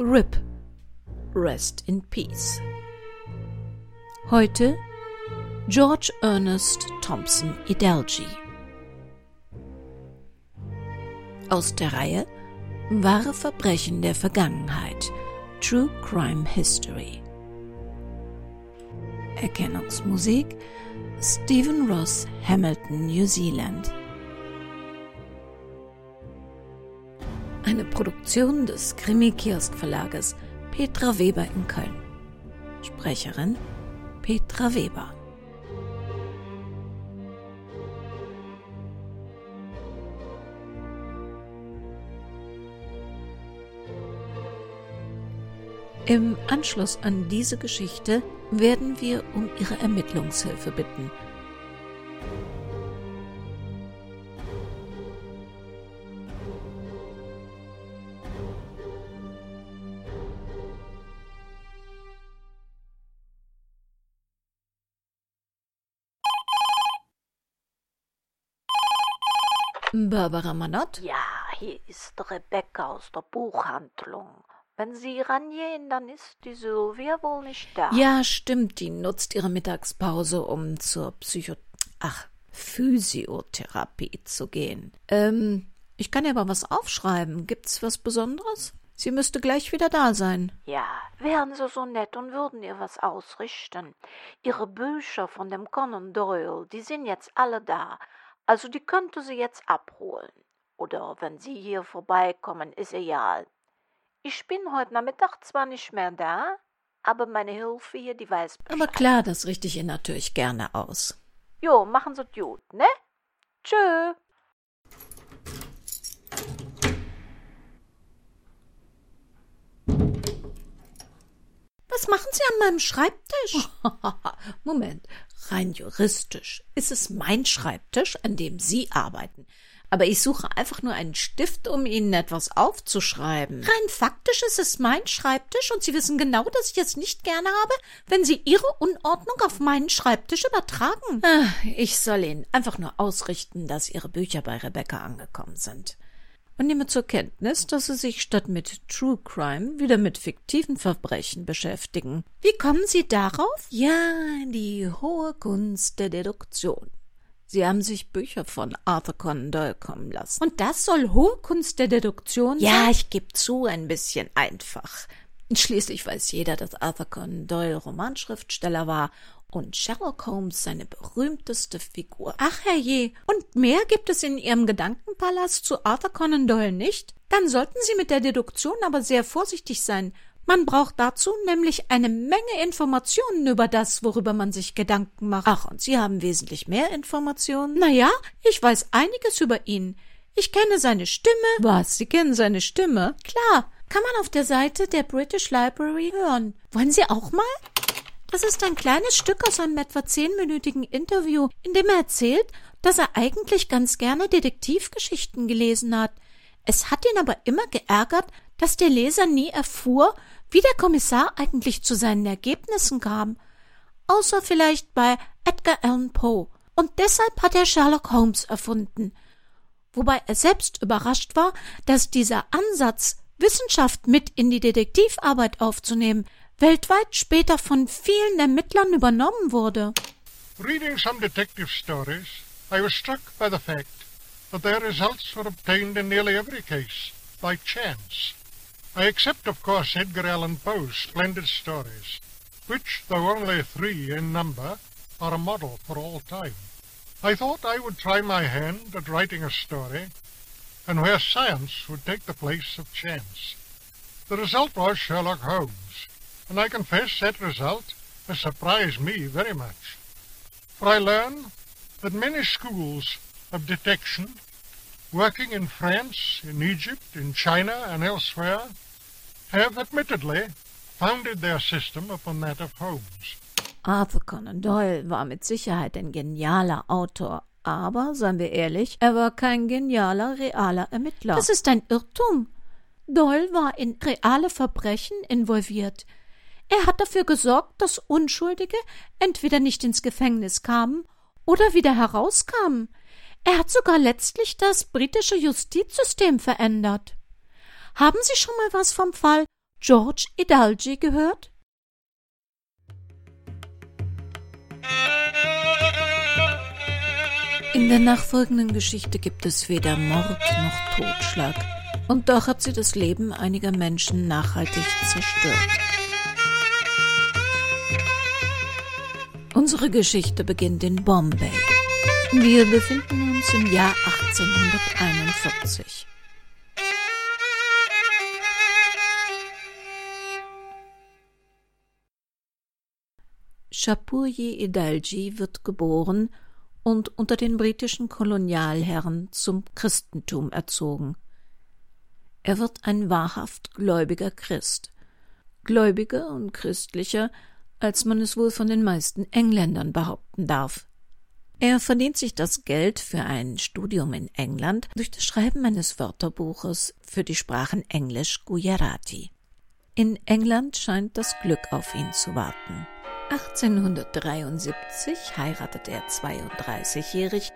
RIP. Rest in Peace. Heute George Ernest Thompson Idelgi. Aus der Reihe Wahre Verbrechen der Vergangenheit. True Crime History. Erkennungsmusik Stephen Ross, Hamilton, New Zealand. Eine Produktion des Krimi-Kiosk-Verlages Petra Weber in Köln. Sprecherin Petra Weber. Im Anschluss an diese Geschichte werden wir um Ihre Ermittlungshilfe bitten. Barbara Manott? Ja, hier ist Rebecca aus der Buchhandlung. Wenn Sie rangehen, dann ist die Sylvia wohl nicht da. Ja, stimmt, die nutzt ihre Mittagspause, um zur Psycho... Ach, Physiotherapie zu gehen. Ähm, ich kann ihr aber was aufschreiben. Gibt's was Besonderes? Sie müsste gleich wieder da sein. Ja, wären Sie so nett und würden ihr was ausrichten. Ihre Bücher von dem Conan Doyle, die sind jetzt alle da. Also die könnte sie jetzt abholen. Oder wenn Sie hier vorbeikommen, ist egal. Ich bin heute Nachmittag zwar nicht mehr da, aber meine Hilfe hier, die weiß Bescheid. Aber klar, das richte ich ihr natürlich gerne aus. Jo, machen Sie gut, ne? Tschö. Was machen Sie an meinem Schreibtisch? Moment, rein juristisch ist es mein Schreibtisch, an dem Sie arbeiten aber ich suche einfach nur einen Stift, um Ihnen etwas aufzuschreiben. Rein faktisch ist es mein Schreibtisch und Sie wissen genau, dass ich es nicht gerne habe, wenn Sie Ihre Unordnung auf meinen Schreibtisch übertragen. Ah, ich soll Ihnen einfach nur ausrichten, dass Ihre Bücher bei Rebecca angekommen sind. Und nehme zur Kenntnis, dass Sie sich statt mit True Crime wieder mit fiktiven Verbrechen beschäftigen. Wie kommen Sie darauf? Ja, die hohe Kunst der Deduktion. Sie haben sich Bücher von Arthur Conan Doyle kommen lassen. Und das soll hohe Kunst der Deduktion sein? Ja, ich gebe zu, ein bisschen einfach. Schließlich weiß jeder, dass Arthur Conan Doyle Romanschriftsteller war und Sherlock Holmes seine berühmteste Figur. Ach herrje, und mehr gibt es in Ihrem Gedankenpalast zu Arthur Conan Doyle nicht? Dann sollten Sie mit der Deduktion aber sehr vorsichtig sein, man braucht dazu nämlich eine Menge Informationen über das, worüber man sich Gedanken macht. Ach, und Sie haben wesentlich mehr Informationen? Na ja, ich weiß einiges über ihn. Ich kenne seine Stimme. Was? Sie kennen seine Stimme? Klar. Kann man auf der Seite der British Library hören. Wollen Sie auch mal? Das ist ein kleines Stück aus einem etwa zehnminütigen Interview, in dem er erzählt, dass er eigentlich ganz gerne Detektivgeschichten gelesen hat. Es hat ihn aber immer geärgert, dass der Leser nie erfuhr, wie der Kommissar eigentlich zu seinen Ergebnissen kam, außer vielleicht bei Edgar Allan Poe. Und deshalb hat er Sherlock Holmes erfunden. Wobei er selbst überrascht war, dass dieser Ansatz, Wissenschaft mit in die Detektivarbeit aufzunehmen, weltweit später von vielen Ermittlern übernommen wurde. Reading some detective stories, I was struck by the fact that their results were obtained in nearly every case by chance. I accept, of course, Edgar Allan Poe's splendid stories, which, though only three in number, are a model for all time. I thought I would try my hand at writing a story, and where science would take the place of chance. The result was Sherlock Holmes, and I confess that result has surprised me very much. For I learn that many schools of detection, working in France, in Egypt, in China, and elsewhere, have admittedly founded their system upon that of Holmes. Arthur Conan Doyle war mit Sicherheit ein genialer Autor, aber, seien wir ehrlich, er war kein genialer, realer Ermittler. Das ist ein Irrtum. Doyle war in reale Verbrechen involviert. Er hat dafür gesorgt, dass Unschuldige entweder nicht ins Gefängnis kamen oder wieder herauskamen. Er hat sogar letztlich das britische Justizsystem verändert. Haben Sie schon mal was vom Fall George Idalgi gehört? In der nachfolgenden Geschichte gibt es weder Mord noch Totschlag, und doch hat sie das Leben einiger Menschen nachhaltig zerstört. Unsere Geschichte beginnt in Bombay. Wir befinden uns im Jahr 1841. Shapurji Idalji wird geboren und unter den britischen Kolonialherren zum Christentum erzogen. Er wird ein wahrhaft gläubiger Christ, gläubiger und christlicher, als man es wohl von den meisten Engländern behaupten darf. Er verdient sich das Geld für ein Studium in England durch das Schreiben eines Wörterbuches für die Sprachen Englisch Gujarati. In England scheint das Glück auf ihn zu warten. 1873 heiratete er 32-jährig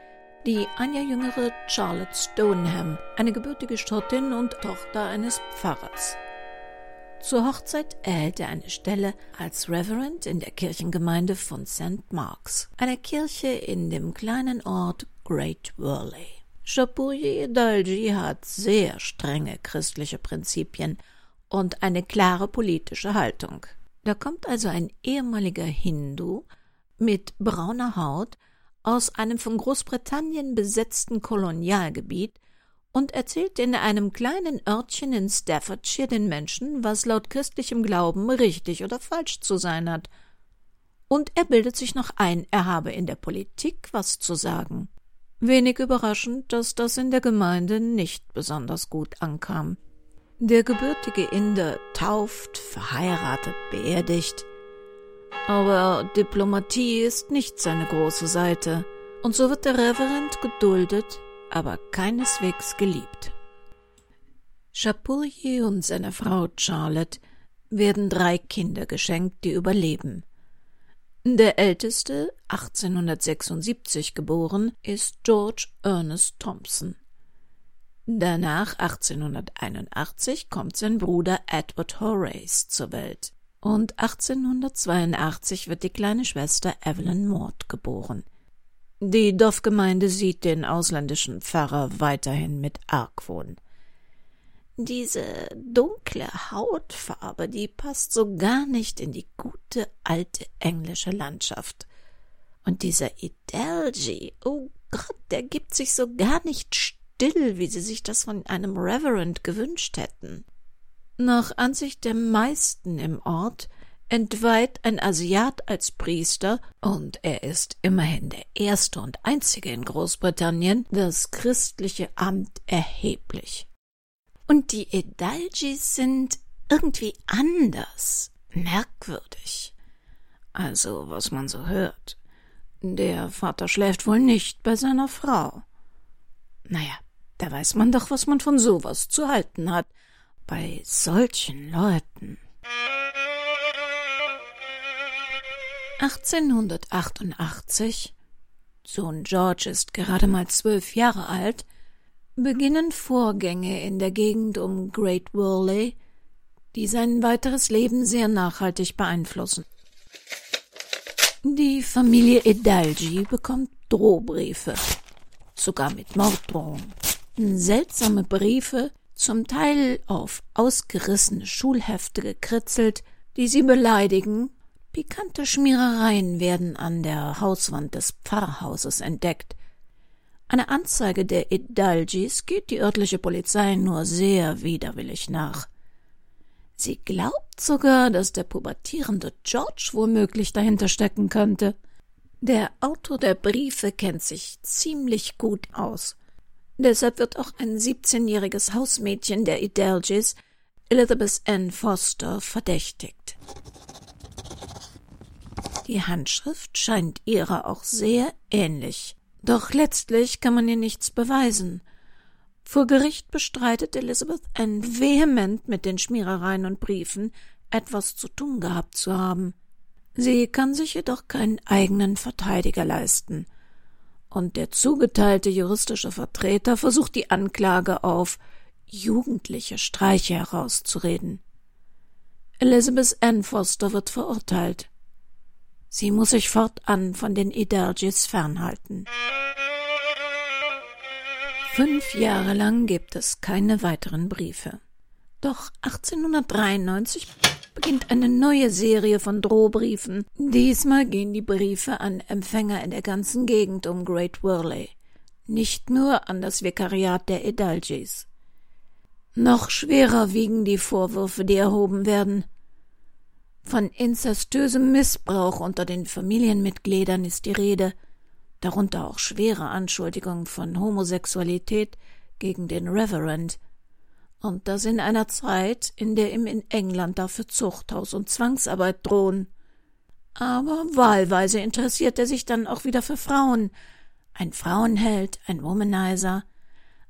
die ein Jahr jüngere Charlotte Stoneham, eine gebürtige Schottin und Tochter eines Pfarrers. Zur Hochzeit erhält er eine Stelle als Reverend in der Kirchengemeinde von St. Marks, einer Kirche in dem kleinen Ort Great Worley. Chapuji Dalji hat sehr strenge christliche Prinzipien und eine klare politische Haltung. Da kommt also ein ehemaliger Hindu mit brauner Haut aus einem von Großbritannien besetzten Kolonialgebiet und erzählt in einem kleinen Örtchen in Staffordshire den Menschen, was laut christlichem Glauben richtig oder falsch zu sein hat. Und er bildet sich noch ein, er habe in der Politik was zu sagen. Wenig überraschend, dass das in der Gemeinde nicht besonders gut ankam. Der gebürtige Inder tauft, verheiratet, beerdigt. Aber Diplomatie ist nicht seine große Seite, und so wird der Reverend geduldet, aber keineswegs geliebt. Chapurji und seiner Frau Charlotte werden drei Kinder geschenkt, die überleben. Der älteste, 1876 geboren, ist George Ernest Thompson. Danach 1881 kommt sein Bruder Edward Horace zur Welt und 1882 wird die kleine Schwester Evelyn Maud geboren. Die Dorfgemeinde sieht den ausländischen Pfarrer weiterhin mit Argwohn. Diese dunkle Hautfarbe, die passt so gar nicht in die gute alte englische Landschaft. Und dieser Idelgi, oh Gott, der gibt sich so gar nicht still, wie sie sich das von einem Reverend gewünscht hätten. Nach Ansicht der meisten im Ort entweiht ein Asiat als Priester, und er ist immerhin der erste und einzige in Großbritannien, das christliche Amt erheblich. Und die Edaljis sind irgendwie anders, merkwürdig. Also, was man so hört. Der Vater schläft wohl nicht bei seiner Frau. Naja, da weiß man doch, was man von sowas zu halten hat. Bei solchen Leuten. 1888, Sohn George ist gerade mal zwölf Jahre alt, beginnen Vorgänge in der Gegend um Great Worley, die sein weiteres Leben sehr nachhaltig beeinflussen. Die Familie Edalji bekommt Drohbriefe sogar mit Morddrohungen. Seltsame Briefe, zum Teil auf ausgerissene Schulhefte gekritzelt, die sie beleidigen. Pikante Schmierereien werden an der Hauswand des Pfarrhauses entdeckt. Eine Anzeige der Idalgis geht die örtliche Polizei nur sehr widerwillig nach. Sie glaubt sogar, dass der pubertierende George womöglich dahinter stecken könnte. Der Autor der Briefe kennt sich ziemlich gut aus. Deshalb wird auch ein 17-jähriges Hausmädchen der Idelgis, Elizabeth N. Foster, verdächtigt. Die Handschrift scheint ihrer auch sehr ähnlich. Doch letztlich kann man ihr nichts beweisen. Vor Gericht bestreitet Elizabeth N. vehement mit den Schmierereien und Briefen etwas zu tun gehabt zu haben. Sie kann sich jedoch keinen eigenen Verteidiger leisten. Und der zugeteilte juristische Vertreter versucht die Anklage auf jugendliche Streiche herauszureden. Elizabeth Ann Foster wird verurteilt. Sie muss sich fortan von den Idergis fernhalten. Fünf Jahre lang gibt es keine weiteren Briefe. Doch 1893 beginnt eine neue Serie von Drohbriefen. Diesmal gehen die Briefe an Empfänger in der ganzen Gegend um Great Worley, nicht nur an das Vikariat der Edalges. Noch schwerer wiegen die Vorwürfe, die erhoben werden. Von inzestösem Missbrauch unter den Familienmitgliedern ist die Rede, darunter auch schwere Anschuldigungen von Homosexualität gegen den Reverend, und das in einer Zeit, in der ihm in England dafür Zuchthaus und Zwangsarbeit drohen. Aber wahlweise interessiert er sich dann auch wieder für Frauen. Ein Frauenheld, ein Womanizer,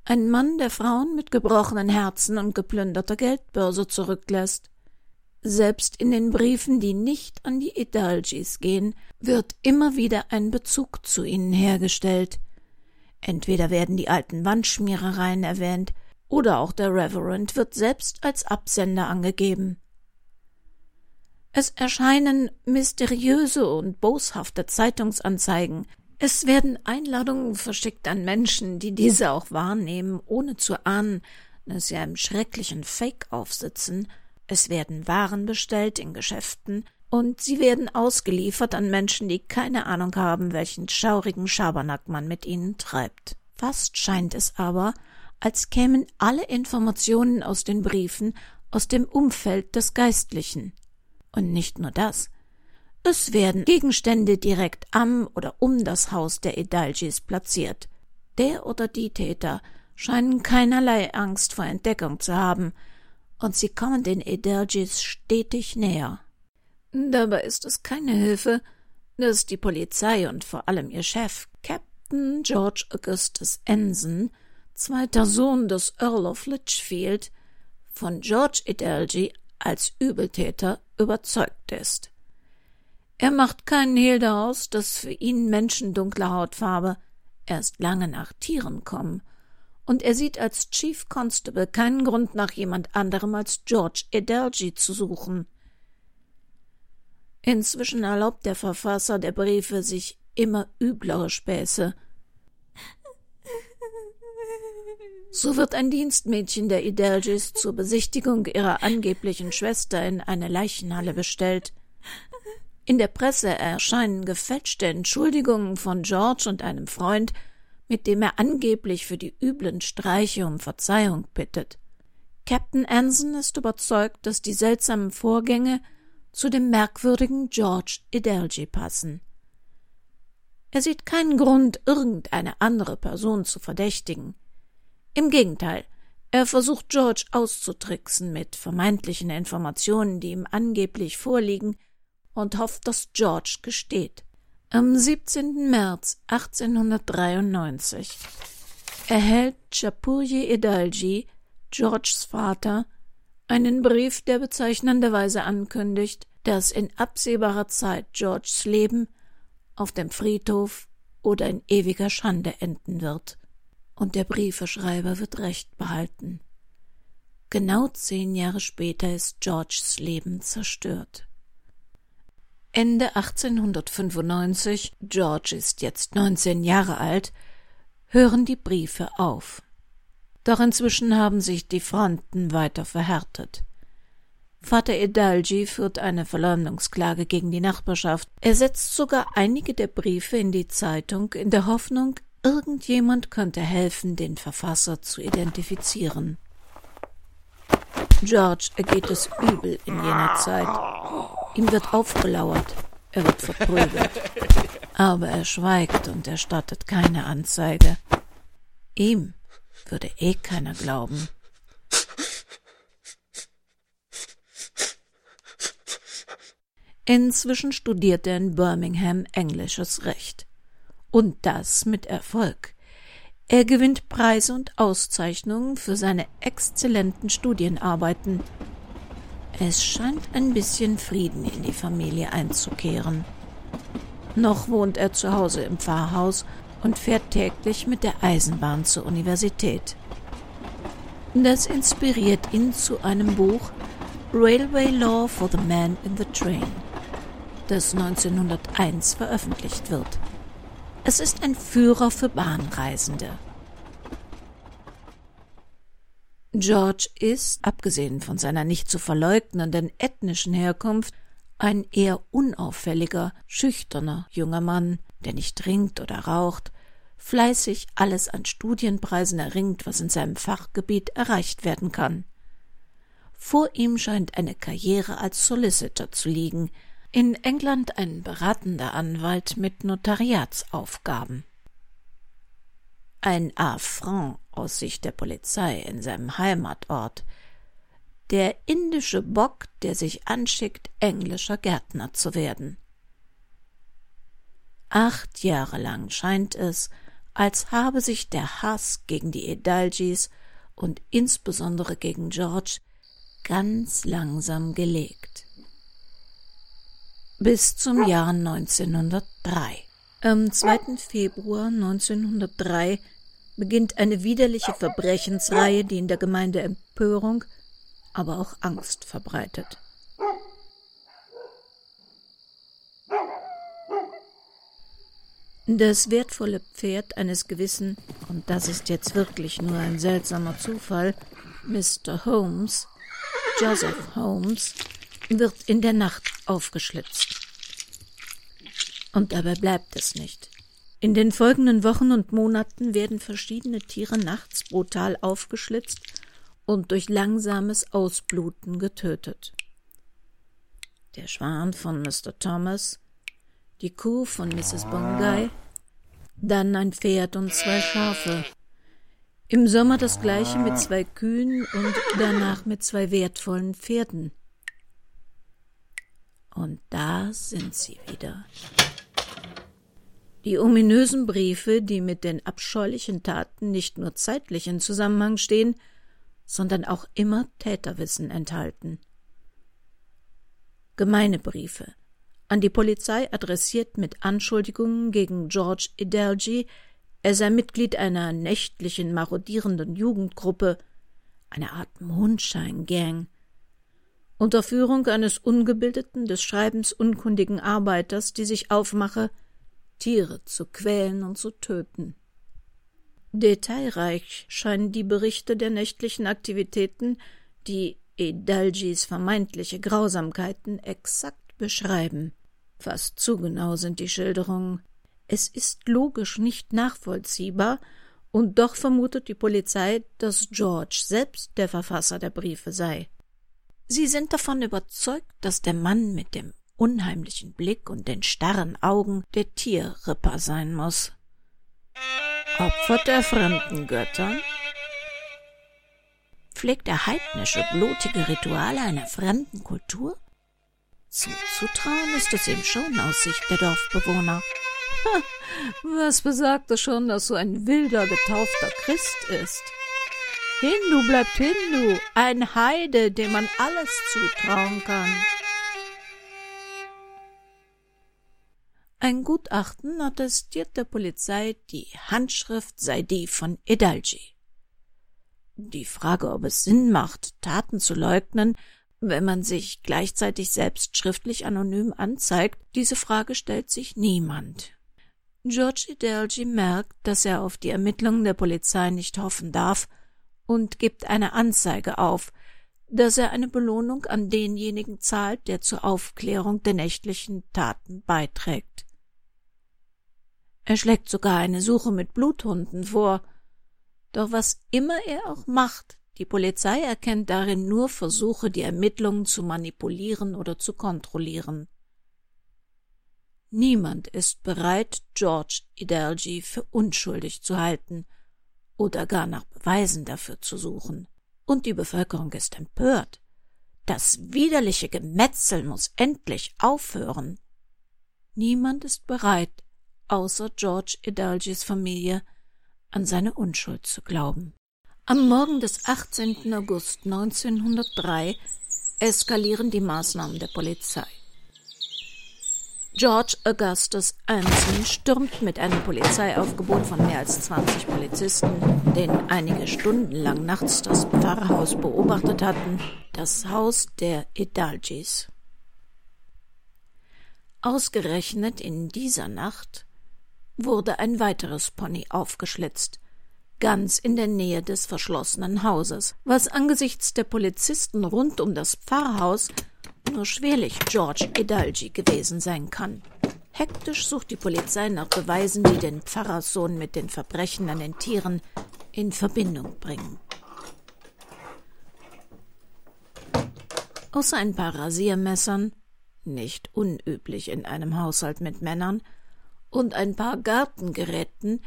ein Mann, der Frauen mit gebrochenen Herzen und geplünderter Geldbörse zurücklässt. Selbst in den Briefen, die nicht an die Idalgis gehen, wird immer wieder ein Bezug zu ihnen hergestellt. Entweder werden die alten Wandschmierereien erwähnt, oder auch der Reverend wird selbst als Absender angegeben. Es erscheinen mysteriöse und boshafte Zeitungsanzeigen, es werden Einladungen verschickt an Menschen, die diese auch wahrnehmen, ohne zu ahnen, dass sie einem schrecklichen Fake aufsitzen, es werden Waren bestellt in Geschäften, und sie werden ausgeliefert an Menschen, die keine Ahnung haben, welchen schaurigen Schabernack man mit ihnen treibt. Fast scheint es aber, als kämen alle Informationen aus den Briefen aus dem Umfeld des Geistlichen. Und nicht nur das. Es werden Gegenstände direkt am oder um das Haus der Edalgis platziert. Der oder die Täter scheinen keinerlei Angst vor Entdeckung zu haben, und sie kommen den Edalgis stetig näher. Dabei ist es keine Hilfe, dass die Polizei und vor allem ihr Chef, Captain George Augustus Ensign, zweiter Sohn des Earl of Litchfield, von George Idalgi als Übeltäter überzeugt ist. Er macht keinen Hehl daraus, dass für ihn Menschen dunkler Hautfarbe erst lange nach Tieren kommen, und er sieht als Chief Constable keinen Grund nach jemand anderem als George Idalgi zu suchen. Inzwischen erlaubt der Verfasser der Briefe sich immer üblere Späße, So wird ein Dienstmädchen der Idelgis zur Besichtigung ihrer angeblichen Schwester in eine Leichenhalle bestellt. In der Presse erscheinen gefälschte Entschuldigungen von George und einem Freund, mit dem er angeblich für die üblen Streiche um Verzeihung bittet. Captain Anson ist überzeugt, dass die seltsamen Vorgänge zu dem merkwürdigen George Idelgi passen. Er sieht keinen Grund, irgendeine andere Person zu verdächtigen. Im Gegenteil, er versucht George auszutricksen mit vermeintlichen Informationen, die ihm angeblich vorliegen, und hofft, dass George gesteht. Am 17. März 1893 erhält Chapurje Edalji, Georges Vater, einen Brief, der bezeichnenderweise ankündigt, dass in absehbarer Zeit Georges Leben auf dem Friedhof oder in ewiger Schande enden wird und der Briefeschreiber wird Recht behalten. Genau zehn Jahre später ist Georges Leben zerstört. Ende 1895, George ist jetzt 19 Jahre alt, hören die Briefe auf. Doch inzwischen haben sich die Fronten weiter verhärtet. Vater Edalji führt eine Verleumdungsklage gegen die Nachbarschaft. Er setzt sogar einige der Briefe in die Zeitung in der Hoffnung, Irgendjemand könnte helfen, den Verfasser zu identifizieren. George ergeht es übel in jener Zeit. Ihm wird aufgelauert, er wird verprügelt. Aber er schweigt und erstattet keine Anzeige. Ihm würde eh keiner glauben. Inzwischen studiert er in Birmingham englisches Recht. Und das mit Erfolg. Er gewinnt Preise und Auszeichnungen für seine exzellenten Studienarbeiten. Es scheint ein bisschen Frieden in die Familie einzukehren. Noch wohnt er zu Hause im Pfarrhaus und fährt täglich mit der Eisenbahn zur Universität. Das inspiriert ihn zu einem Buch, Railway Law for the Man in the Train, das 1901 veröffentlicht wird. Es ist ein Führer für Bahnreisende. George ist, abgesehen von seiner nicht zu verleugnenden ethnischen Herkunft, ein eher unauffälliger, schüchterner junger Mann, der nicht trinkt oder raucht, fleißig alles an Studienpreisen erringt, was in seinem Fachgebiet erreicht werden kann. Vor ihm scheint eine Karriere als Solicitor zu liegen, in England ein beratender Anwalt mit Notariatsaufgaben. Ein Affront aus Sicht der Polizei in seinem Heimatort, der indische Bock, der sich anschickt, englischer Gärtner zu werden. Acht Jahre lang scheint es, als habe sich der Hass gegen die Edalgis und insbesondere gegen George ganz langsam gelegt. Bis zum Jahr 1903. Am 2. Februar 1903 beginnt eine widerliche Verbrechensreihe, die in der Gemeinde Empörung, aber auch Angst verbreitet. Das wertvolle Pferd eines gewissen, und das ist jetzt wirklich nur ein seltsamer Zufall, Mr. Holmes, Joseph Holmes, wird in der Nacht aufgeschlitzt. Und dabei bleibt es nicht. In den folgenden Wochen und Monaten werden verschiedene Tiere nachts brutal aufgeschlitzt und durch langsames Ausbluten getötet. Der Schwan von Mr. Thomas, die Kuh von Mrs. Bongay, dann ein Pferd und zwei Schafe. Im Sommer das gleiche mit zwei Kühen und danach mit zwei wertvollen Pferden. Und da sind sie wieder. Die ominösen Briefe, die mit den abscheulichen Taten nicht nur zeitlich in Zusammenhang stehen, sondern auch immer Täterwissen enthalten. Gemeine Briefe, an die Polizei adressiert mit Anschuldigungen gegen George Idelgi, er sei Mitglied einer nächtlichen marodierenden Jugendgruppe, eine Art Mondscheingang, unter Führung eines ungebildeten, des Schreibens unkundigen Arbeiters, die sich aufmache, Tiere zu quälen und zu töten. Detailreich scheinen die Berichte der nächtlichen Aktivitäten, die Edalgis vermeintliche Grausamkeiten exakt beschreiben. Fast zu genau sind die Schilderungen. Es ist logisch nicht nachvollziehbar, und doch vermutet die Polizei, dass George selbst der Verfasser der Briefe sei. Sie sind davon überzeugt, dass der Mann mit dem unheimlichen Blick und den starren Augen der Tierripper sein muss. Opfert er fremden Göttern? Pflegt er heidnische, blutige Rituale einer fremden Kultur? Zuzutrauen ist es ihm schon aus Sicht der Dorfbewohner. Ha, was besagte schon, dass so ein wilder, getaufter Christ ist? Hindu bleibt Hindu, ein Heide, dem man alles zutrauen kann. Ein Gutachten attestiert der Polizei, die Handschrift sei die von Edalji. Die Frage, ob es Sinn macht, Taten zu leugnen, wenn man sich gleichzeitig selbst schriftlich anonym anzeigt, diese Frage stellt sich niemand. George Idelgi merkt, dass er auf die Ermittlungen der Polizei nicht hoffen darf und gibt eine Anzeige auf, dass er eine Belohnung an denjenigen zahlt, der zur Aufklärung der nächtlichen Taten beiträgt. Er schlägt sogar eine Suche mit Bluthunden vor. Doch was immer er auch macht, die Polizei erkennt darin nur Versuche, die Ermittlungen zu manipulieren oder zu kontrollieren. Niemand ist bereit, George Idelgi für unschuldig zu halten oder gar nach Beweisen dafür zu suchen. Und die Bevölkerung ist empört. Das widerliche Gemetzel muss endlich aufhören. Niemand ist bereit, außer George Idalgis Familie, an seine Unschuld zu glauben. Am Morgen des 18. August 1903 eskalieren die Maßnahmen der Polizei. George Augustus Anson stürmt mit einem Polizeiaufgebot von mehr als 20 Polizisten, denen einige Stunden lang nachts das Pfarrhaus beobachtet hatten, das Haus der Idalgis. Ausgerechnet in dieser Nacht wurde ein weiteres Pony aufgeschlitzt, ganz in der Nähe des verschlossenen Hauses, was angesichts der Polizisten rund um das Pfarrhaus nur schwerlich George Edalji gewesen sein kann. Hektisch sucht die Polizei nach Beweisen, die den Pfarrerssohn mit den Verbrechen an den Tieren in Verbindung bringen. Außer ein paar Rasiermessern, nicht unüblich in einem Haushalt mit Männern, und ein paar Gartengeräten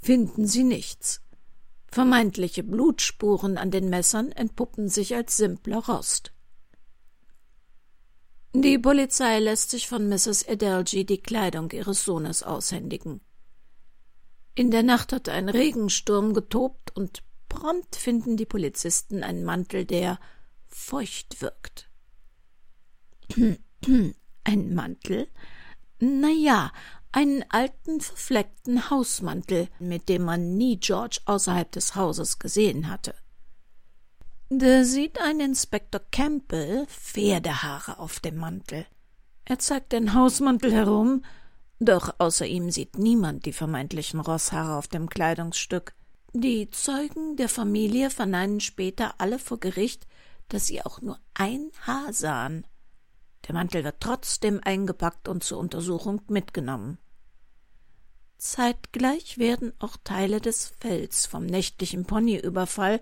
finden sie nichts. Vermeintliche Blutspuren an den Messern entpuppen sich als simpler Rost. Die Polizei lässt sich von Mrs. Adelgy die Kleidung ihres Sohnes aushändigen. In der Nacht hat ein Regensturm getobt und prompt finden die Polizisten einen Mantel, der feucht wirkt. Ein Mantel? Na ja, einen alten, verfleckten Hausmantel, mit dem man nie George außerhalb des Hauses gesehen hatte. Da sieht ein Inspektor Campbell Pferdehaare auf dem Mantel. Er zeigt den Hausmantel herum, doch außer ihm sieht niemand die vermeintlichen Rosshaare auf dem Kleidungsstück. Die Zeugen der Familie verneinen später alle vor Gericht, dass sie auch nur ein Haar sahen. Der Mantel wird trotzdem eingepackt und zur Untersuchung mitgenommen. Zeitgleich werden auch Teile des Fells vom nächtlichen Ponyüberfall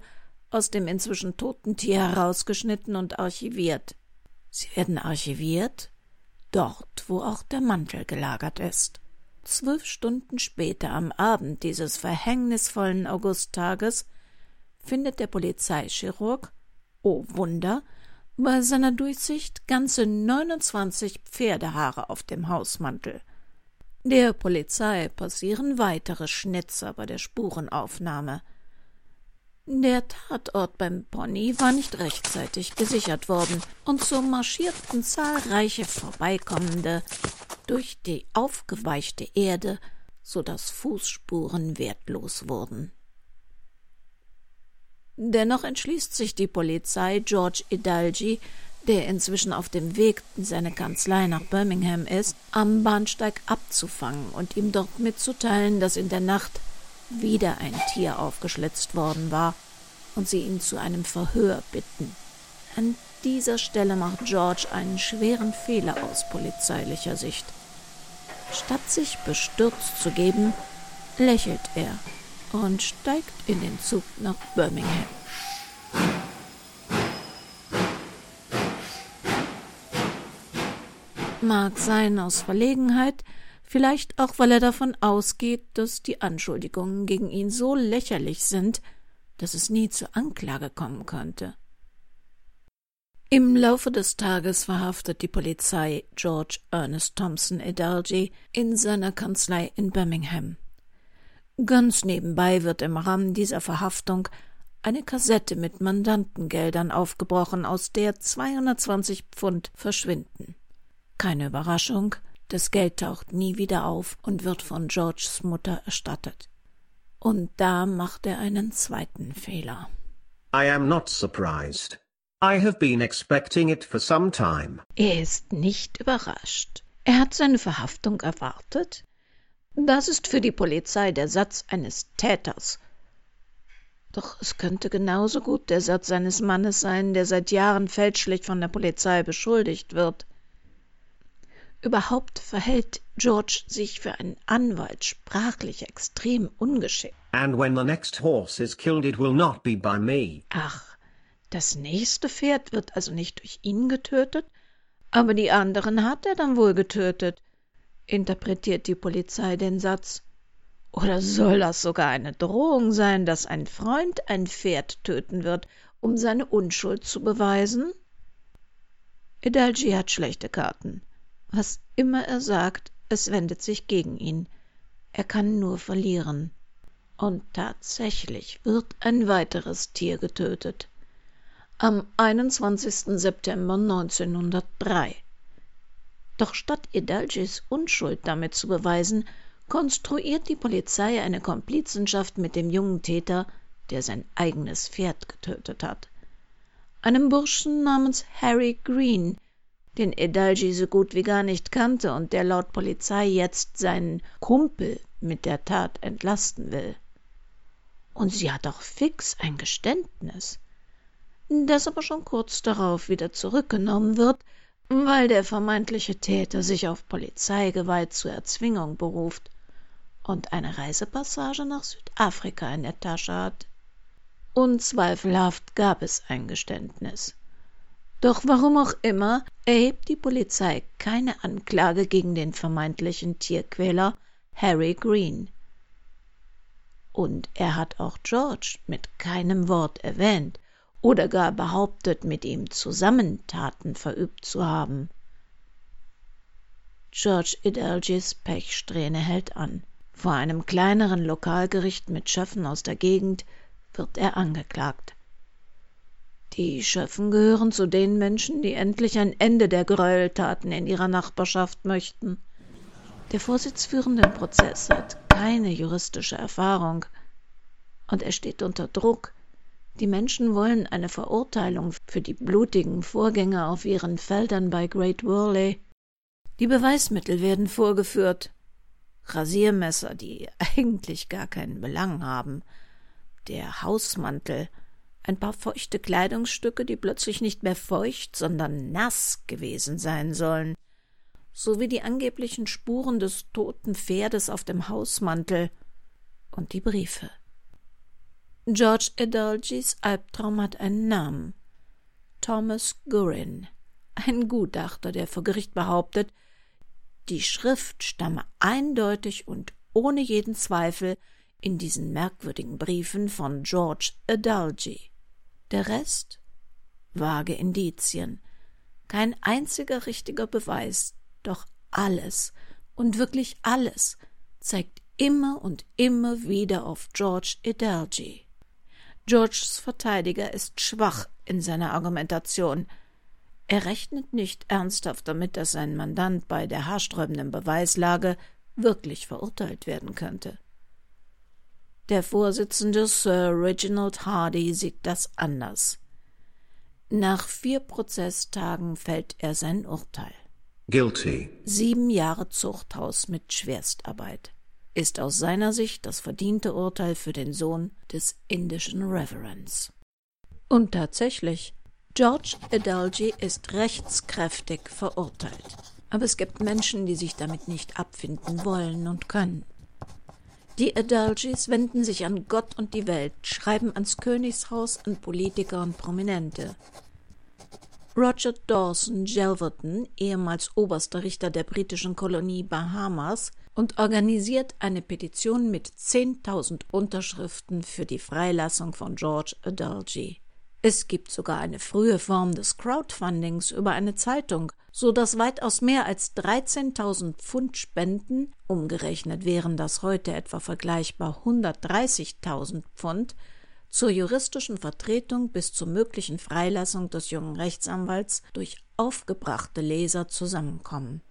aus dem inzwischen toten Tier herausgeschnitten und archiviert. Sie werden archiviert dort, wo auch der Mantel gelagert ist. Zwölf Stunden später am Abend dieses verhängnisvollen Augusttages findet der Polizeichirurg, oh Wunder, bei seiner Durchsicht ganze 29 Pferdehaare auf dem Hausmantel. Der Polizei passieren weitere Schnitzer bei der Spurenaufnahme – der Tatort beim Pony war nicht rechtzeitig gesichert worden, und so marschierten zahlreiche Vorbeikommende durch die aufgeweichte Erde, so dass Fußspuren wertlos wurden. Dennoch entschließt sich die Polizei, George Idalgi, der inzwischen auf dem Weg in seine Kanzlei nach Birmingham ist, am Bahnsteig abzufangen und ihm dort mitzuteilen, dass in der Nacht wieder ein Tier aufgeschlitzt worden war und sie ihn zu einem Verhör bitten. An dieser Stelle macht George einen schweren Fehler aus polizeilicher Sicht. Statt sich bestürzt zu geben, lächelt er und steigt in den Zug nach Birmingham. Mag sein aus Verlegenheit, vielleicht auch weil er davon ausgeht, dass die Anschuldigungen gegen ihn so lächerlich sind, dass es nie zur Anklage kommen könnte. Im Laufe des Tages verhaftet die Polizei George Ernest Thompson Edalji in seiner Kanzlei in Birmingham. Ganz nebenbei wird im Rahmen dieser Verhaftung eine Kassette mit Mandantengeldern aufgebrochen, aus der 220 Pfund verschwinden. Keine Überraschung, das Geld taucht nie wieder auf und wird von Georges Mutter erstattet. Und da macht er einen zweiten Fehler. I am not surprised. I have been expecting it for some time. Er ist nicht überrascht. Er hat seine Verhaftung erwartet. Das ist für die Polizei der Satz eines Täters. Doch es könnte genauso gut der Satz eines Mannes sein, der seit Jahren fälschlich von der Polizei beschuldigt wird. Überhaupt verhält George sich für einen Anwalt sprachlich extrem ungeschickt. And when the next horse is killed, it will not be by me. Ach, das nächste Pferd wird also nicht durch ihn getötet, aber die anderen hat er dann wohl getötet, interpretiert die Polizei den Satz. Oder soll das sogar eine Drohung sein, dass ein Freund ein Pferd töten wird, um seine Unschuld zu beweisen? Edalji hat schlechte Karten. Was immer er sagt, es wendet sich gegen ihn. Er kann nur verlieren. Und tatsächlich wird ein weiteres Tier getötet. Am 21. September 1903. Doch statt Idalgis Unschuld damit zu beweisen, konstruiert die Polizei eine Komplizenschaft mit dem jungen Täter, der sein eigenes Pferd getötet hat. Einem Burschen namens Harry Green, den Edalji so gut wie gar nicht kannte und der laut Polizei jetzt seinen Kumpel mit der Tat entlasten will. Und sie hat auch fix ein Geständnis, das aber schon kurz darauf wieder zurückgenommen wird, weil der vermeintliche Täter sich auf Polizeigewalt zur Erzwingung beruft und eine Reisepassage nach Südafrika in der Tasche hat. Unzweifelhaft gab es ein Geständnis. Doch warum auch immer erhebt die Polizei keine Anklage gegen den vermeintlichen Tierquäler Harry Green. Und er hat auch George mit keinem Wort erwähnt oder gar behauptet, mit ihm zusammen Taten verübt zu haben. George Idalgis Pechsträhne hält an. Vor einem kleineren Lokalgericht mit Schöffen aus der Gegend wird er angeklagt. Die Schöffen gehören zu den Menschen, die endlich ein Ende der Gräueltaten in ihrer Nachbarschaft möchten. Der vorsitzführende im Prozess hat keine juristische Erfahrung und er steht unter Druck. Die Menschen wollen eine Verurteilung für die blutigen Vorgänge auf ihren Feldern bei Great Worley. Die Beweismittel werden vorgeführt. Rasiermesser, die eigentlich gar keinen Belang haben, der Hausmantel, ein paar feuchte Kleidungsstücke, die plötzlich nicht mehr feucht, sondern nass gewesen sein sollen, sowie die angeblichen Spuren des toten Pferdes auf dem Hausmantel und die Briefe. George Adolgis Albtraum hat einen Namen. Thomas Gurin, ein Gutachter, der vor Gericht behauptet, die Schrift stamme eindeutig und ohne jeden Zweifel in diesen merkwürdigen Briefen von George Adalgi. Der Rest? Vage Indizien. Kein einziger richtiger Beweis, doch alles und wirklich alles zeigt immer und immer wieder auf George Idalgi. Georges Verteidiger ist schwach in seiner Argumentation. Er rechnet nicht ernsthaft damit, dass sein Mandant bei der haarsträubenden Beweislage wirklich verurteilt werden könnte. Der Vorsitzende Sir Reginald Hardy sieht das anders. Nach vier Prozesstagen fällt er sein Urteil. Guilty. Sieben Jahre Zuchthaus mit Schwerstarbeit ist aus seiner Sicht das verdiente Urteil für den Sohn des indischen Reverends. Und tatsächlich, George Adalji ist rechtskräftig verurteilt. Aber es gibt Menschen, die sich damit nicht abfinden wollen und können. Die Adalgis wenden sich an Gott und die Welt, schreiben ans Königshaus, an Politiker und Prominente. Roger Dawson Jelverton, ehemals oberster Richter der britischen Kolonie Bahamas, und organisiert eine Petition mit 10.000 Unterschriften für die Freilassung von George Adalji. Es gibt sogar eine frühe Form des Crowdfundings über eine Zeitung, so dass weitaus mehr als 13.000 Pfund Spenden, umgerechnet wären das heute etwa vergleichbar 130.000 Pfund, zur juristischen Vertretung bis zur möglichen Freilassung des jungen Rechtsanwalts durch aufgebrachte Leser zusammenkommen.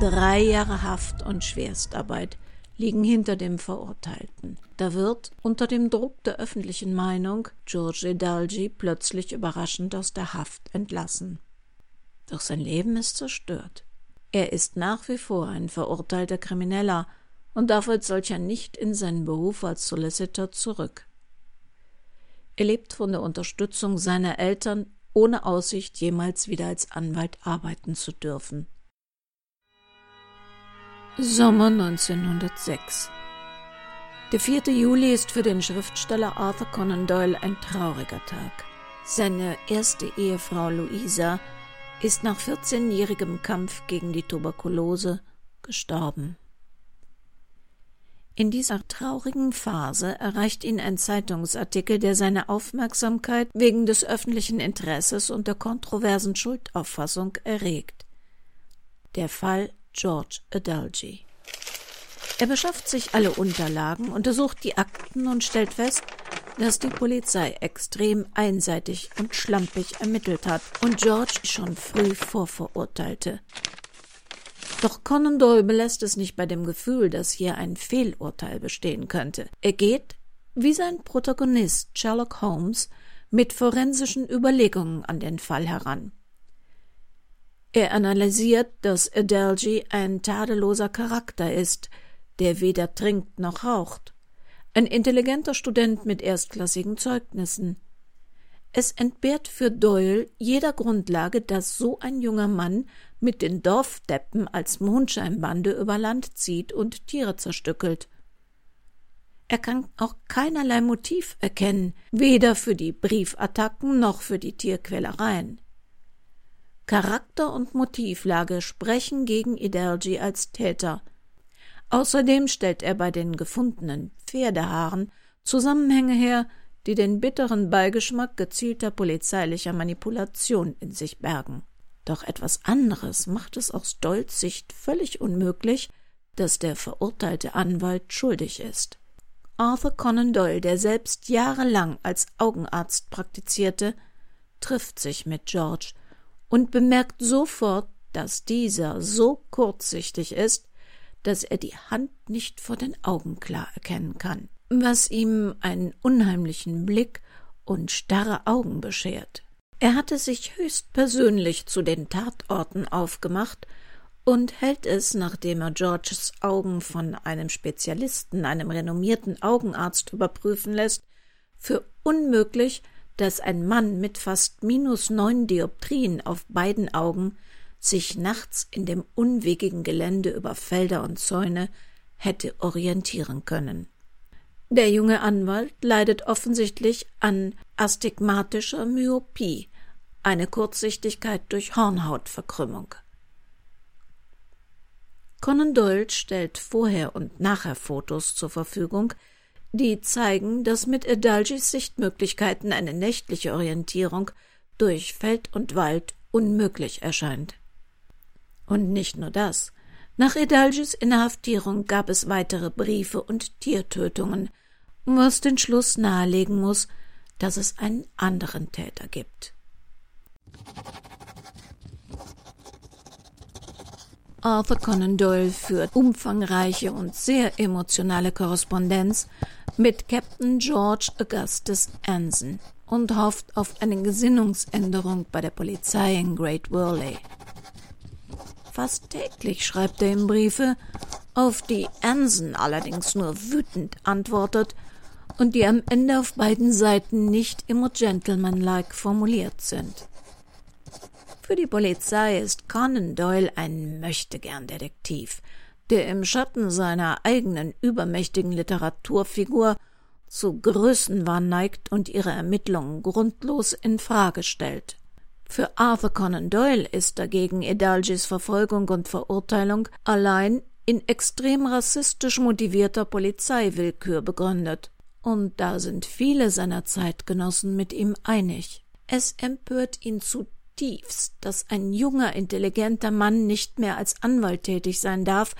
Drei Jahre Haft und Schwerstarbeit liegen hinter dem Verurteilten. Da wird, unter dem Druck der öffentlichen Meinung, George Dalgi plötzlich überraschend aus der Haft entlassen. Doch sein Leben ist zerstört. Er ist nach wie vor ein verurteilter Krimineller und darf als solcher nicht in seinen Beruf als Solicitor zurück. Er lebt von der Unterstützung seiner Eltern ohne Aussicht, jemals wieder als Anwalt arbeiten zu dürfen. Sommer 1906. Der 4. Juli ist für den Schriftsteller Arthur Conan Doyle ein trauriger Tag. Seine erste Ehefrau Louisa ist nach 14-jährigem Kampf gegen die Tuberkulose gestorben. In dieser traurigen Phase erreicht ihn ein Zeitungsartikel, der seine Aufmerksamkeit wegen des öffentlichen Interesses und der kontroversen Schuldauffassung erregt. Der Fall George Adalji. Er beschafft sich alle Unterlagen, untersucht die Akten und stellt fest, dass die Polizei extrem einseitig und schlampig ermittelt hat und George schon früh vorverurteilte. Doch Conan Doyle belässt es nicht bei dem Gefühl, dass hier ein Fehlurteil bestehen könnte. Er geht, wie sein Protagonist Sherlock Holmes, mit forensischen Überlegungen an den Fall heran. Er analysiert, dass Adalji ein tadelloser Charakter ist, der weder trinkt noch raucht. Ein intelligenter Student mit erstklassigen Zeugnissen. Es entbehrt für Doyle jeder Grundlage, dass so ein junger Mann mit den Dorfdeppen als Mondscheinbande über Land zieht und Tiere zerstückelt. Er kann auch keinerlei Motiv erkennen, weder für die Briefattacken noch für die Tierquälereien. Charakter und Motivlage sprechen gegen Idelgi als Täter. Außerdem stellt er bei den gefundenen Pferdehaaren Zusammenhänge her, die den bitteren Beigeschmack gezielter polizeilicher Manipulation in sich bergen. Doch etwas anderes macht es aus Dolls Sicht völlig unmöglich, dass der verurteilte Anwalt schuldig ist. Arthur Conan Doyle, der selbst jahrelang als Augenarzt praktizierte, trifft sich mit George und bemerkt sofort, dass dieser so kurzsichtig ist, dass er die Hand nicht vor den Augen klar erkennen kann, was ihm einen unheimlichen Blick und starre Augen beschert. Er hatte sich höchst persönlich zu den Tatorten aufgemacht und hält es, nachdem er Georges Augen von einem Spezialisten, einem renommierten Augenarzt überprüfen lässt, für unmöglich, dass ein Mann mit fast minus neun Dioptrien auf beiden Augen sich nachts in dem unwegigen Gelände über Felder und Zäune hätte orientieren können. Der junge Anwalt leidet offensichtlich an astigmatischer Myopie, eine Kurzsichtigkeit durch Hornhautverkrümmung. Conan Doyle stellt Vorher- und Nachher-Fotos zur Verfügung, die zeigen, dass mit Adalgis Sichtmöglichkeiten eine nächtliche Orientierung durch Feld und Wald unmöglich erscheint. Und nicht nur das. Nach Edalgis Inhaftierung gab es weitere Briefe und Tiertötungen, was den Schluss nahelegen muss, dass es einen anderen Täter gibt. Arthur Conan Doyle führt umfangreiche und sehr emotionale Korrespondenz mit Captain George Augustus Anson und hofft auf eine Gesinnungsänderung bei der Polizei in Great Worley. Fast täglich schreibt er ihm Briefe, auf die Anson allerdings nur wütend antwortet und die am Ende auf beiden Seiten nicht immer gentlemanlike formuliert sind. Für die Polizei ist Conan Doyle ein Möchtegern-Detektiv, der im Schatten seiner eigenen übermächtigen Literaturfigur zu Größenwahn neigt und ihre Ermittlungen grundlos in Frage stellt. Für Arthur Conan Doyle ist dagegen Edalgis Verfolgung und Verurteilung allein in extrem rassistisch motivierter Polizeiwillkür begründet. Und da sind viele seiner Zeitgenossen mit ihm einig. Es empört ihn zutiefst, dass ein junger, intelligenter Mann nicht mehr als Anwalt tätig sein darf,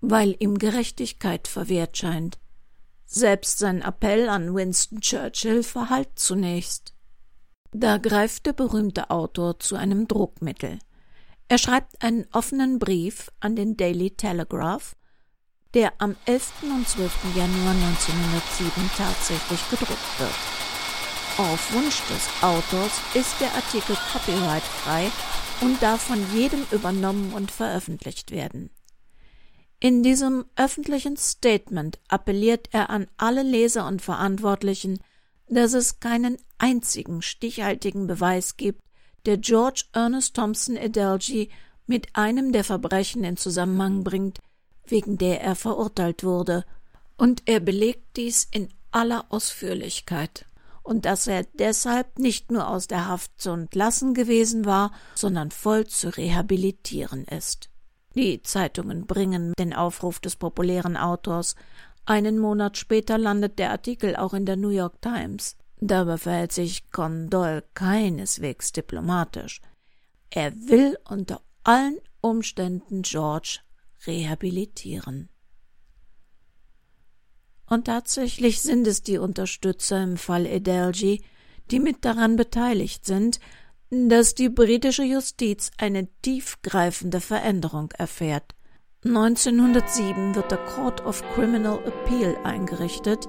weil ihm Gerechtigkeit verwehrt scheint. Selbst sein Appell an Winston Churchill verhallt zunächst. Da greift der berühmte Autor zu einem Druckmittel. Er schreibt einen offenen Brief an den Daily Telegraph, der am 11. und 12. Januar 1907 tatsächlich gedruckt wird. Auf Wunsch des Autors ist der Artikel copyrightfrei und darf von jedem übernommen und veröffentlicht werden. In diesem öffentlichen Statement appelliert er an alle Leser und Verantwortlichen, dass es keinen einzigen stichhaltigen Beweis gibt, der George Ernest Thompson Adelgy mit einem der Verbrechen in Zusammenhang bringt, wegen der er verurteilt wurde, und er belegt dies in aller Ausführlichkeit, und dass er deshalb nicht nur aus der Haft zu entlassen gewesen war, sondern voll zu rehabilitieren ist. Die Zeitungen bringen den Aufruf des populären Autors, einen Monat später landet der Artikel auch in der New York Times. Dabei verhält sich Condol keineswegs diplomatisch. Er will unter allen Umständen George rehabilitieren. Und tatsächlich sind es die Unterstützer im Fall Edelji, die mit daran beteiligt sind, dass die britische Justiz eine tiefgreifende Veränderung erfährt. 1907 wird der Court of Criminal Appeal eingerichtet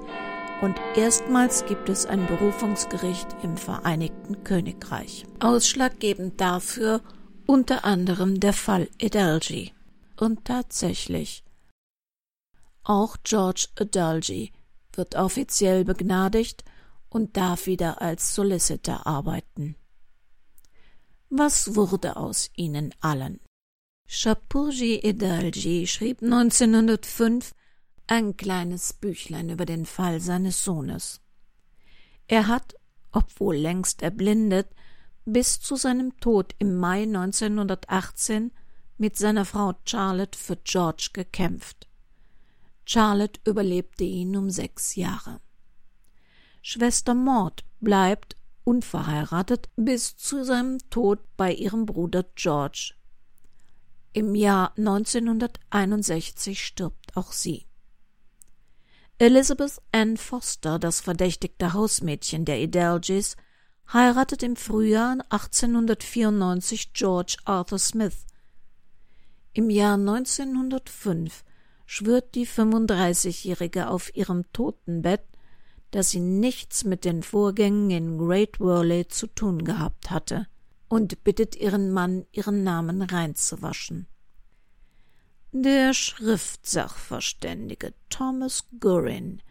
und erstmals gibt es ein Berufungsgericht im Vereinigten Königreich. Ausschlaggebend dafür unter anderem der Fall Edalji. Und tatsächlich, auch George Adalji wird offiziell begnadigt und darf wieder als Solicitor arbeiten. Was wurde aus ihnen allen? Shapurji Edalji schrieb 1905 ein kleines Büchlein über den Fall seines Sohnes. Er hat, obwohl längst erblindet, bis zu seinem Tod im Mai 1918 mit seiner Frau Charlotte für George gekämpft. Charlotte überlebte ihn um sechs Jahre. Schwester Maud bleibt unverheiratet bis zu seinem Tod bei ihrem Bruder George. Im Jahr 1961 stirbt auch sie. Elizabeth Ann Foster, das verdächtigte Hausmädchen der Edelgis, heiratet im Frühjahr 1894 George Arthur Smith. Im Jahr 1905 schwört die 35-Jährige auf ihrem Totenbett, dass sie nichts mit den Vorgängen in Great Worley zu tun gehabt hatte und bittet ihren Mann, ihren Namen reinzuwaschen. Der Schriftsachverständige Thomas Gurin,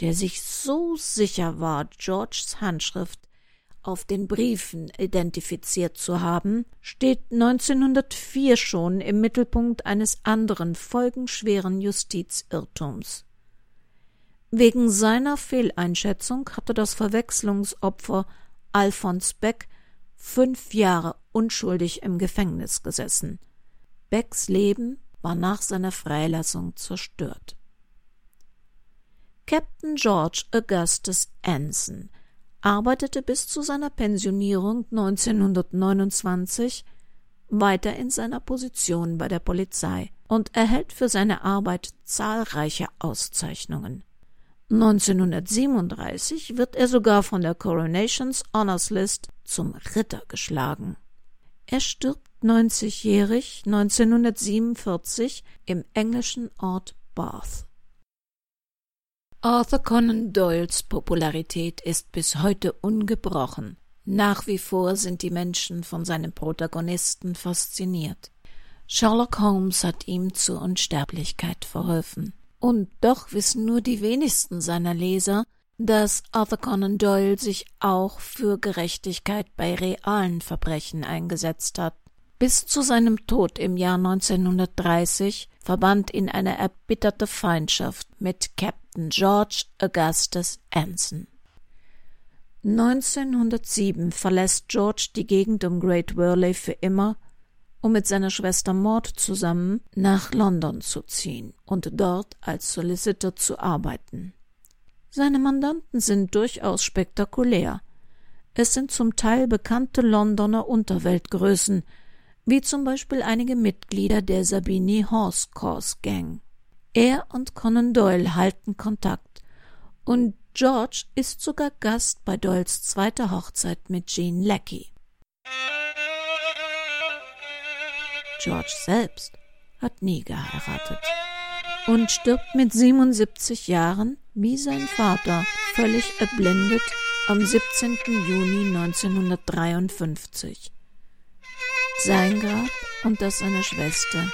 der sich so sicher war, Georges Handschrift auf den Briefen identifiziert zu haben, steht 1904 schon im Mittelpunkt eines anderen folgenschweren Justizirrtums. Wegen seiner Fehleinschätzung hatte das Verwechslungsopfer Alfons Beck fünf Jahre unschuldig im Gefängnis gesessen. Becks Leben war nach seiner Freilassung zerstört. Captain George Augustus Anson arbeitete bis zu seiner Pensionierung 1929 weiter in seiner Position bei der Polizei und erhält für seine Arbeit zahlreiche Auszeichnungen. 1937 wird er sogar von der Coronations Honors List zum Ritter geschlagen. Er stirbt 90-jährig 1947 im englischen Ort Bath. Arthur Conan Doyles Popularität ist bis heute ungebrochen. Nach wie vor sind die Menschen von seinem Protagonisten fasziniert. Sherlock Holmes hat ihm zur Unsterblichkeit verholfen. Und doch wissen nur die wenigsten seiner Leser, dass Arthur Conan Doyle sich auch für Gerechtigkeit bei realen Verbrechen eingesetzt hat. Bis zu seinem Tod im Jahr 1930 verband ihn eine erbitterte Feindschaft mit Captain George Augustus Anson. 1907 verlässt George die Gegend um Great Worley für immer, um mit seiner Schwester Maud zusammen nach London zu ziehen und dort als Solicitor zu arbeiten. Seine Mandanten sind durchaus spektakulär. Es sind zum Teil bekannte Londoner Unterweltgrößen, wie zum Beispiel einige Mitglieder der Sabini Horse Course Gang. Er und Conan Doyle halten Kontakt und George ist sogar Gast bei Doyles zweiter Hochzeit mit Jean Lackey. George selbst hat nie geheiratet und stirbt mit 77 Jahren, wie sein Vater, völlig erblindet am 17. Juni 1953. Sein Grab und das seiner Schwester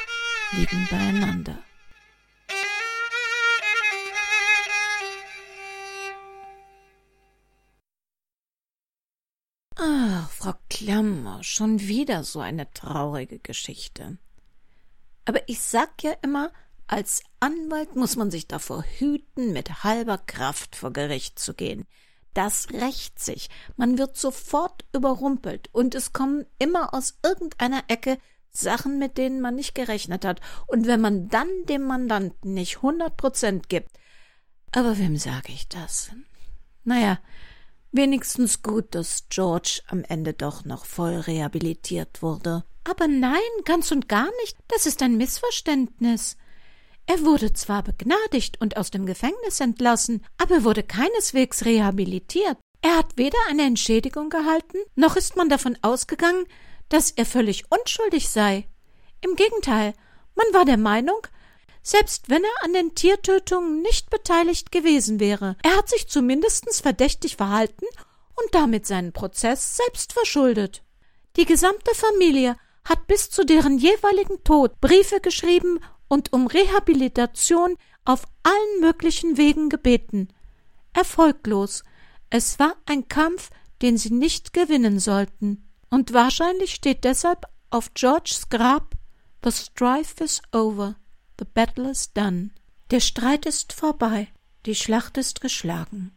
liegen beieinander. Ah, Frau Klammer, schon wieder so eine traurige Geschichte. Aber ich sag ja immer, als Anwalt muss man sich davor hüten, mit halber Kraft vor Gericht zu gehen. Das rächt sich. Man wird sofort überrumpelt und es kommen immer aus irgendeiner Ecke Sachen, mit denen man nicht gerechnet hat. Und wenn man dann dem Mandanten nicht hundert Prozent gibt, aber wem sage ich das? Naja, wenigstens gut, dass George am Ende doch noch voll rehabilitiert wurde. Aber nein, ganz und gar nicht. Das ist ein Missverständnis. Er wurde zwar begnadigt und aus dem Gefängnis entlassen, aber wurde keineswegs rehabilitiert. Er hat weder eine Entschädigung gehalten, noch ist man davon ausgegangen, dass er völlig unschuldig sei. Im Gegenteil, man war der Meinung, selbst wenn er an den Tiertötungen nicht beteiligt gewesen wäre, er hat sich zumindest verdächtig verhalten und damit seinen Prozess selbst verschuldet. Die gesamte Familie hat bis zu deren jeweiligen Tod Briefe geschrieben und um Rehabilitation auf allen möglichen Wegen gebeten. Erfolglos. Es war ein Kampf, den sie nicht gewinnen sollten. Und wahrscheinlich steht deshalb auf Georges Grab The strife is over, the battle is done. Der Streit ist vorbei, die Schlacht ist geschlagen.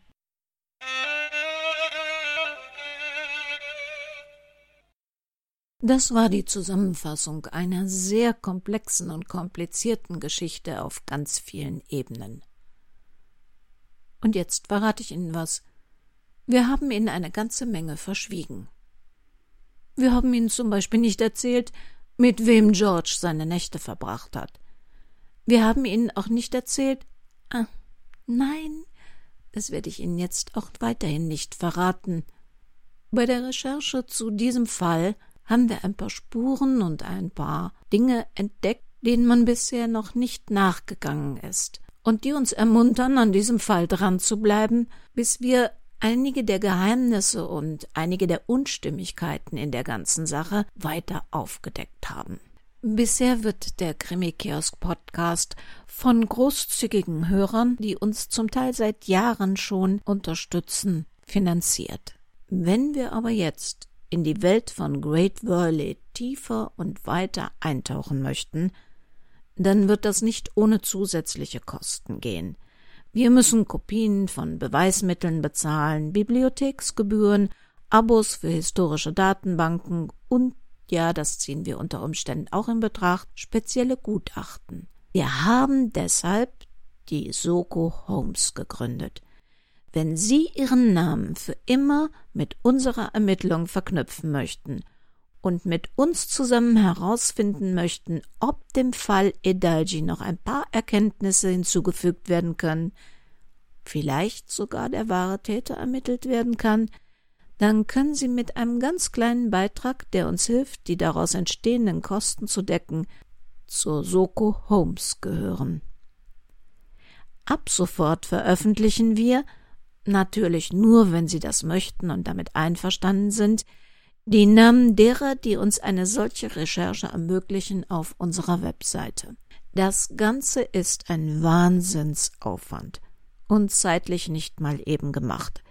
Das war die Zusammenfassung einer sehr komplexen und komplizierten Geschichte auf ganz vielen Ebenen. Und jetzt verrate ich Ihnen was. Wir haben Ihnen eine ganze Menge verschwiegen. Wir haben Ihnen zum Beispiel nicht erzählt, mit wem George seine Nächte verbracht hat. Wir haben Ihnen auch nicht erzählt. Ah, nein, das werde ich Ihnen jetzt auch weiterhin nicht verraten. Bei der Recherche zu diesem Fall haben wir ein paar Spuren und ein paar Dinge entdeckt, denen man bisher noch nicht nachgegangen ist und die uns ermuntern, an diesem Fall dran zu bleiben, bis wir einige der Geheimnisse und einige der Unstimmigkeiten in der ganzen Sache weiter aufgedeckt haben. Bisher wird der Krimi-Kiosk-Podcast von großzügigen Hörern, die uns zum Teil seit Jahren schon unterstützen, finanziert. Wenn wir aber jetzt in die Welt von Great Whirly tiefer und weiter eintauchen möchten, dann wird das nicht ohne zusätzliche Kosten gehen. Wir müssen Kopien von Beweismitteln bezahlen, Bibliotheksgebühren, Abos für historische Datenbanken und, ja, das ziehen wir unter Umständen auch in Betracht, spezielle Gutachten. Wir haben deshalb die Soko Holmes gegründet. Wenn Sie Ihren Namen für immer mit unserer Ermittlung verknüpfen möchten und mit uns zusammen herausfinden möchten, ob dem Fall Edalji noch ein paar Erkenntnisse hinzugefügt werden können, vielleicht sogar der wahre Täter ermittelt werden kann, dann können Sie mit einem ganz kleinen Beitrag, der uns hilft, die daraus entstehenden Kosten zu decken, zur Soko Holmes gehören. Ab sofort veröffentlichen wir natürlich nur, wenn Sie das möchten und damit einverstanden sind, die Namen derer, die uns eine solche Recherche ermöglichen, auf unserer Webseite. Das Ganze ist ein Wahnsinnsaufwand und zeitlich nicht mal eben gemacht.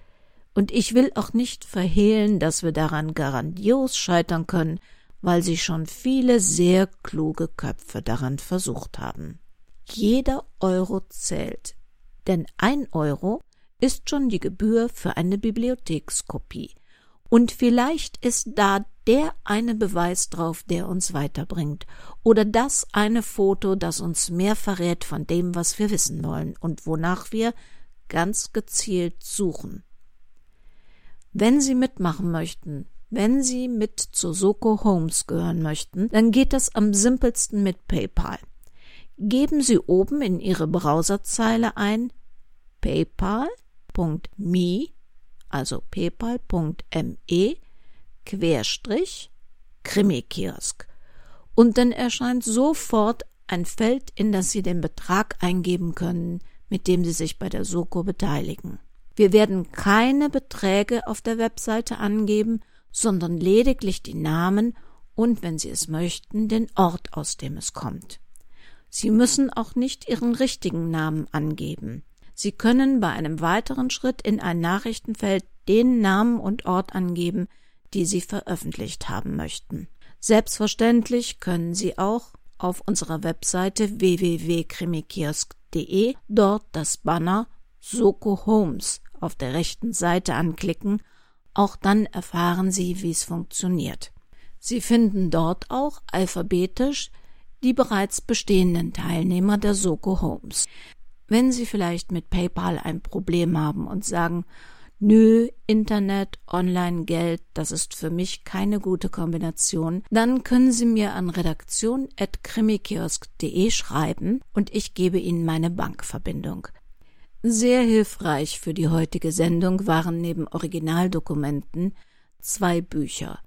Und ich will auch nicht verhehlen, dass wir daran grandios scheitern können, weil sich schon viele sehr kluge Köpfe daran versucht haben. Jeder Euro zählt, denn ein Euro ist schon die Gebühr für eine Bibliothekskopie. Und vielleicht ist da der eine Beweis drauf, der uns weiterbringt, oder das eine Foto, das uns mehr verrät von dem, was wir wissen wollen und wonach wir ganz gezielt suchen. Wenn Sie mitmachen möchten, wenn Sie mit zu Soko Holmes gehören möchten, dann geht das am simpelsten mit PayPal. Geben Sie oben in Ihre Browserzeile ein PayPal paypal.me, also paypal.me, Querstrich, Krimikiosk. Und dann erscheint sofort ein Feld, in das Sie den Betrag eingeben können, mit dem Sie sich bei der Soko beteiligen. Wir werden keine Beträge auf der Webseite angeben, sondern lediglich die Namen und, wenn Sie es möchten, den Ort, aus dem es kommt. Sie müssen auch nicht Ihren richtigen Namen angeben. Sie können bei einem weiteren Schritt in ein Nachrichtenfeld den Namen und Ort angeben, die Sie veröffentlicht haben möchten. Selbstverständlich können Sie auch auf unserer Webseite www.krimikiosk.de dort das Banner Soko Homes auf der rechten Seite anklicken. Auch dann erfahren Sie, wie es funktioniert. Sie finden dort auch alphabetisch die bereits bestehenden Teilnehmer der Soko Homes. Wenn Sie vielleicht mit PayPal ein Problem haben und sagen, Nö, Internet, Online-Geld, das ist für mich keine gute Kombination. Dann können Sie mir an redaktion.krimikiosk.de schreiben und ich gebe Ihnen meine Bankverbindung. Sehr hilfreich für die heutige Sendung waren neben Originaldokumenten zwei Bücher.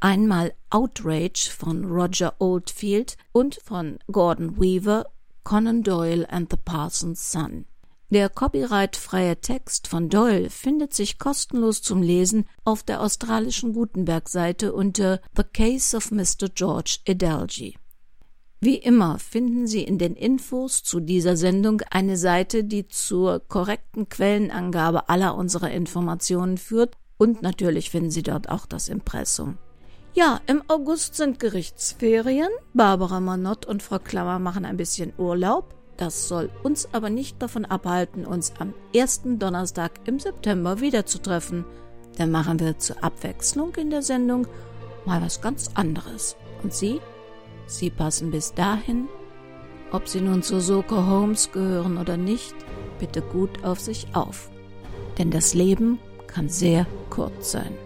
Einmal Outrage von Roger Oldfield und von Gordon Weaver, Conan Doyle and the Parson's Son. Der copyrightfreie Text von Doyle findet sich kostenlos zum Lesen auf der australischen Gutenberg-Seite unter The Case of Mr. George Edalji. Wie immer finden Sie in den Infos zu dieser Sendung eine Seite, die zur korrekten Quellenangabe aller unserer Informationen führt und natürlich finden Sie dort auch das Impressum. Ja, im August sind Gerichtsferien. Barbara Manott und Frau Klammer machen ein bisschen Urlaub. Das soll uns aber nicht davon abhalten, uns am ersten Donnerstag im September wiederzutreffen. Dann machen wir zur Abwechslung in der Sendung mal was ganz anderes. Und Sie? Sie passen bis dahin, ob Sie nun zu Soko Holmes gehören oder nicht, bitte gut auf sich auf. Denn das Leben kann sehr kurz sein.